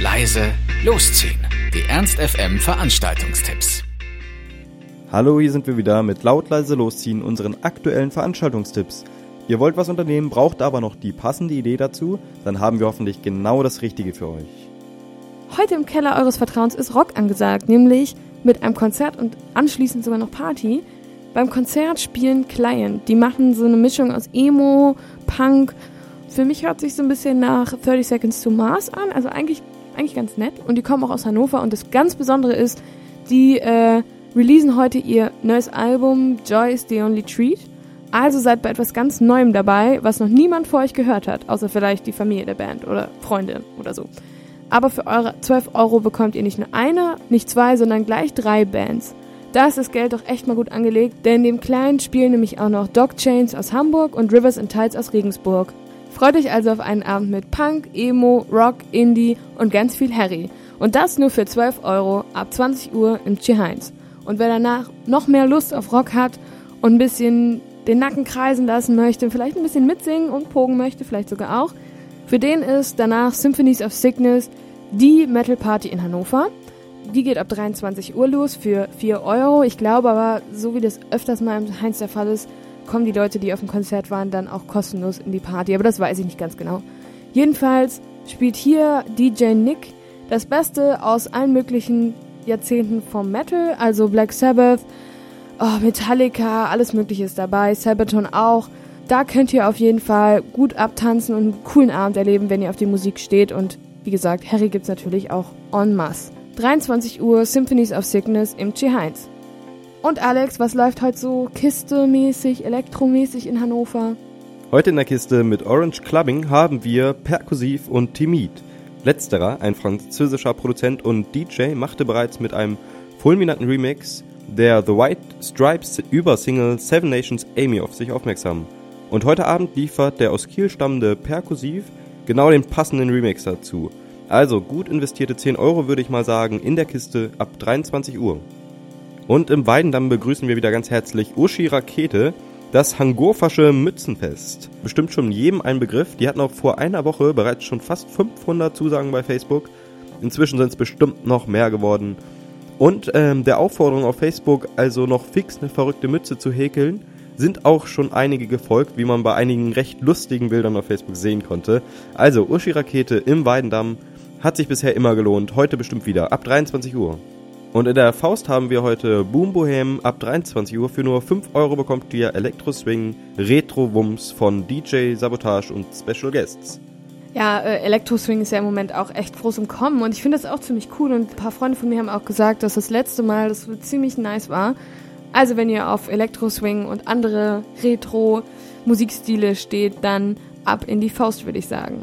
leise, losziehen. Die Ernst FM Veranstaltungstipps. Hallo, hier sind wir wieder mit laut leise losziehen unseren aktuellen Veranstaltungstipps. Ihr wollt was unternehmen, braucht aber noch die passende Idee dazu, dann haben wir hoffentlich genau das Richtige für euch. Heute im Keller eures Vertrauens ist Rock angesagt, nämlich mit einem Konzert und anschließend sogar noch Party. Beim Konzert spielen Client. Die machen so eine Mischung aus Emo, Punk. Für mich hört sich so ein bisschen nach 30 Seconds to Mars an. Also eigentlich, eigentlich ganz nett. Und die kommen auch aus Hannover. Und das ganz Besondere ist, die äh, releasen heute ihr neues Album Joy is the Only Treat. Also seid bei etwas ganz Neuem dabei, was noch niemand vor euch gehört hat, außer vielleicht die Familie der Band oder Freunde oder so. Aber für eure 12 Euro bekommt ihr nicht nur eine, nicht zwei, sondern gleich drei Bands. Da ist das Geld doch echt mal gut angelegt, denn dem Kleinen spielen nämlich auch noch Dog Chains aus Hamburg und Rivers and Tides aus Regensburg. Freut euch also auf einen Abend mit Punk, Emo, Rock, Indie und ganz viel Harry. Und das nur für 12 Euro ab 20 Uhr im Heinz. Und wer danach noch mehr Lust auf Rock hat und ein bisschen den Nacken kreisen lassen möchte, vielleicht ein bisschen mitsingen und pogen möchte, vielleicht sogar auch, für den ist danach Symphonies of Sickness die Metal Party in Hannover. Die geht ab 23 Uhr los für 4 Euro. Ich glaube aber, so wie das öfters mal im Heinz der Fall ist, kommen die Leute, die auf dem Konzert waren, dann auch kostenlos in die Party. Aber das weiß ich nicht ganz genau. Jedenfalls spielt hier DJ Nick das Beste aus allen möglichen Jahrzehnten vom Metal, also Black Sabbath, oh, Metallica, alles Mögliche ist dabei, Sabaton auch. Da könnt ihr auf jeden Fall gut abtanzen und einen coolen Abend erleben, wenn ihr auf die Musik steht. Und wie gesagt, Harry gibt's natürlich auch en masse. 23 Uhr Symphonies of Sickness im Heinz. Und Alex, was läuft heute so Kiste-mäßig, elektromäßig in Hannover? Heute in der Kiste mit Orange Clubbing haben wir Perkussiv und Timid. Letzterer, ein französischer Produzent und DJ, machte bereits mit einem fulminanten Remix der The White Stripes Übersingle Seven Nations Amy auf sich aufmerksam. Und heute Abend liefert der aus Kiel stammende Perkussiv genau den passenden Remix dazu. Also gut investierte 10 Euro würde ich mal sagen in der Kiste ab 23 Uhr. Und im Weidendamm begrüßen wir wieder ganz herzlich Uschi Rakete, das Hangofasche Mützenfest. Bestimmt schon jedem ein Begriff. Die hatten auch vor einer Woche bereits schon fast 500 Zusagen bei Facebook. Inzwischen sind es bestimmt noch mehr geworden. Und ähm, der Aufforderung auf Facebook, also noch fix eine verrückte Mütze zu häkeln, sind auch schon einige gefolgt, wie man bei einigen recht lustigen Bildern auf Facebook sehen konnte. Also Uschi Rakete im Weidendamm hat sich bisher immer gelohnt, heute bestimmt wieder, ab 23 Uhr. Und in der Faust haben wir heute Boom Bohem ab 23 Uhr. Für nur 5 Euro bekommt ihr Elektro Swing, Retro Wumms von DJ Sabotage und Special Guests. Ja, äh, Elektro-Swing ist ja im Moment auch echt groß im Kommen und ich finde das auch ziemlich cool und ein paar Freunde von mir haben auch gesagt, dass das letzte Mal das ziemlich nice war. Also wenn ihr auf Elektro-Swing und andere Retro-Musikstile steht, dann ab in die Faust, würde ich sagen.